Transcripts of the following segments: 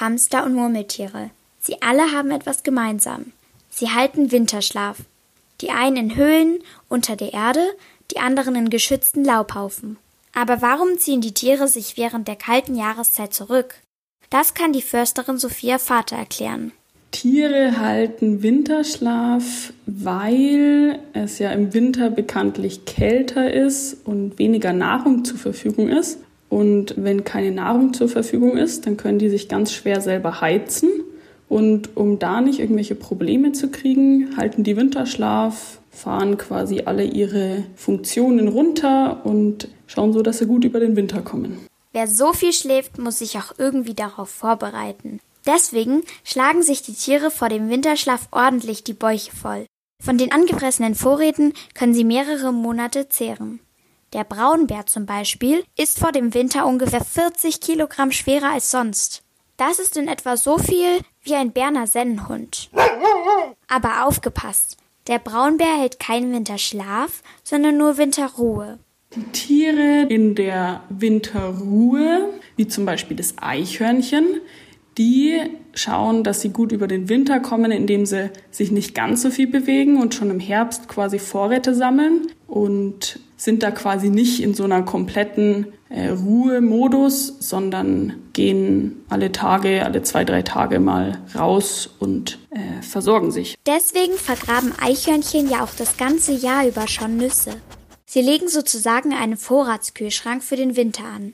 Hamster und Murmeltiere. Sie alle haben etwas gemeinsam. Sie halten Winterschlaf. Die einen in Höhlen unter der Erde, die anderen in geschützten Laubhaufen. Aber warum ziehen die Tiere sich während der kalten Jahreszeit zurück? Das kann die Försterin Sophia Vater erklären. Tiere halten Winterschlaf, weil es ja im Winter bekanntlich kälter ist und weniger Nahrung zur Verfügung ist. Und wenn keine Nahrung zur Verfügung ist, dann können die sich ganz schwer selber heizen. Und um da nicht irgendwelche Probleme zu kriegen, halten die Winterschlaf, fahren quasi alle ihre Funktionen runter und schauen so, dass sie gut über den Winter kommen. Wer so viel schläft, muss sich auch irgendwie darauf vorbereiten. Deswegen schlagen sich die Tiere vor dem Winterschlaf ordentlich die Bäuche voll. Von den angefressenen Vorräten können sie mehrere Monate zehren. Der Braunbär zum Beispiel ist vor dem Winter ungefähr 40 Kilogramm schwerer als sonst. Das ist in etwa so viel wie ein Berner Sennenhund. Aber aufgepasst, der Braunbär hält keinen Winterschlaf, sondern nur Winterruhe. Die Tiere in der Winterruhe, wie zum Beispiel das Eichhörnchen, die schauen, dass sie gut über den Winter kommen, indem sie sich nicht ganz so viel bewegen und schon im Herbst quasi Vorräte sammeln und sind da quasi nicht in so einer kompletten äh, Ruhemodus, sondern gehen alle Tage, alle zwei, drei Tage mal raus und äh, versorgen sich. Deswegen vergraben Eichhörnchen ja auch das ganze Jahr über schon Nüsse. Sie legen sozusagen einen Vorratskühlschrank für den Winter an.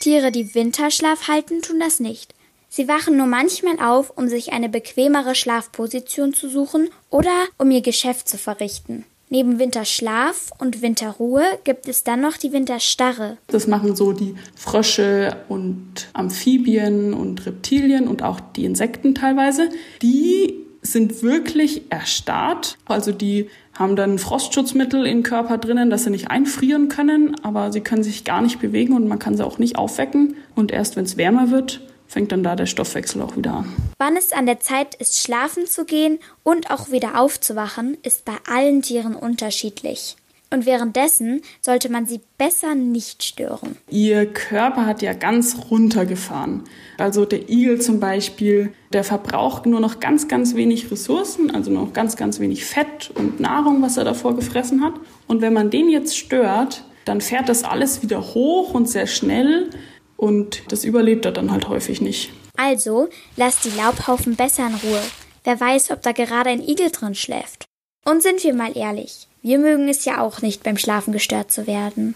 Tiere, die Winterschlaf halten, tun das nicht. Sie wachen nur manchmal auf, um sich eine bequemere Schlafposition zu suchen oder um ihr Geschäft zu verrichten. Neben Winterschlaf und Winterruhe gibt es dann noch die Winterstarre. Das machen so die Frösche und Amphibien und Reptilien und auch die Insekten teilweise. Die sind wirklich erstarrt. Also die haben dann Frostschutzmittel im Körper drinnen, dass sie nicht einfrieren können, aber sie können sich gar nicht bewegen und man kann sie auch nicht aufwecken. Und erst wenn es wärmer wird, fängt dann da der Stoffwechsel auch wieder an. Wann es an der Zeit ist, schlafen zu gehen und auch wieder aufzuwachen, ist bei allen Tieren unterschiedlich. Und währenddessen sollte man sie besser nicht stören. Ihr Körper hat ja ganz runtergefahren. Also der Igel zum Beispiel, der verbraucht nur noch ganz, ganz wenig Ressourcen, also nur noch ganz, ganz wenig Fett und Nahrung, was er davor gefressen hat. Und wenn man den jetzt stört, dann fährt das alles wieder hoch und sehr schnell und das überlebt er dann halt häufig nicht. Also lasst die Laubhaufen besser in Ruhe. Wer weiß, ob da gerade ein Igel drin schläft. Und sind wir mal ehrlich, wir mögen es ja auch nicht beim Schlafen gestört zu werden.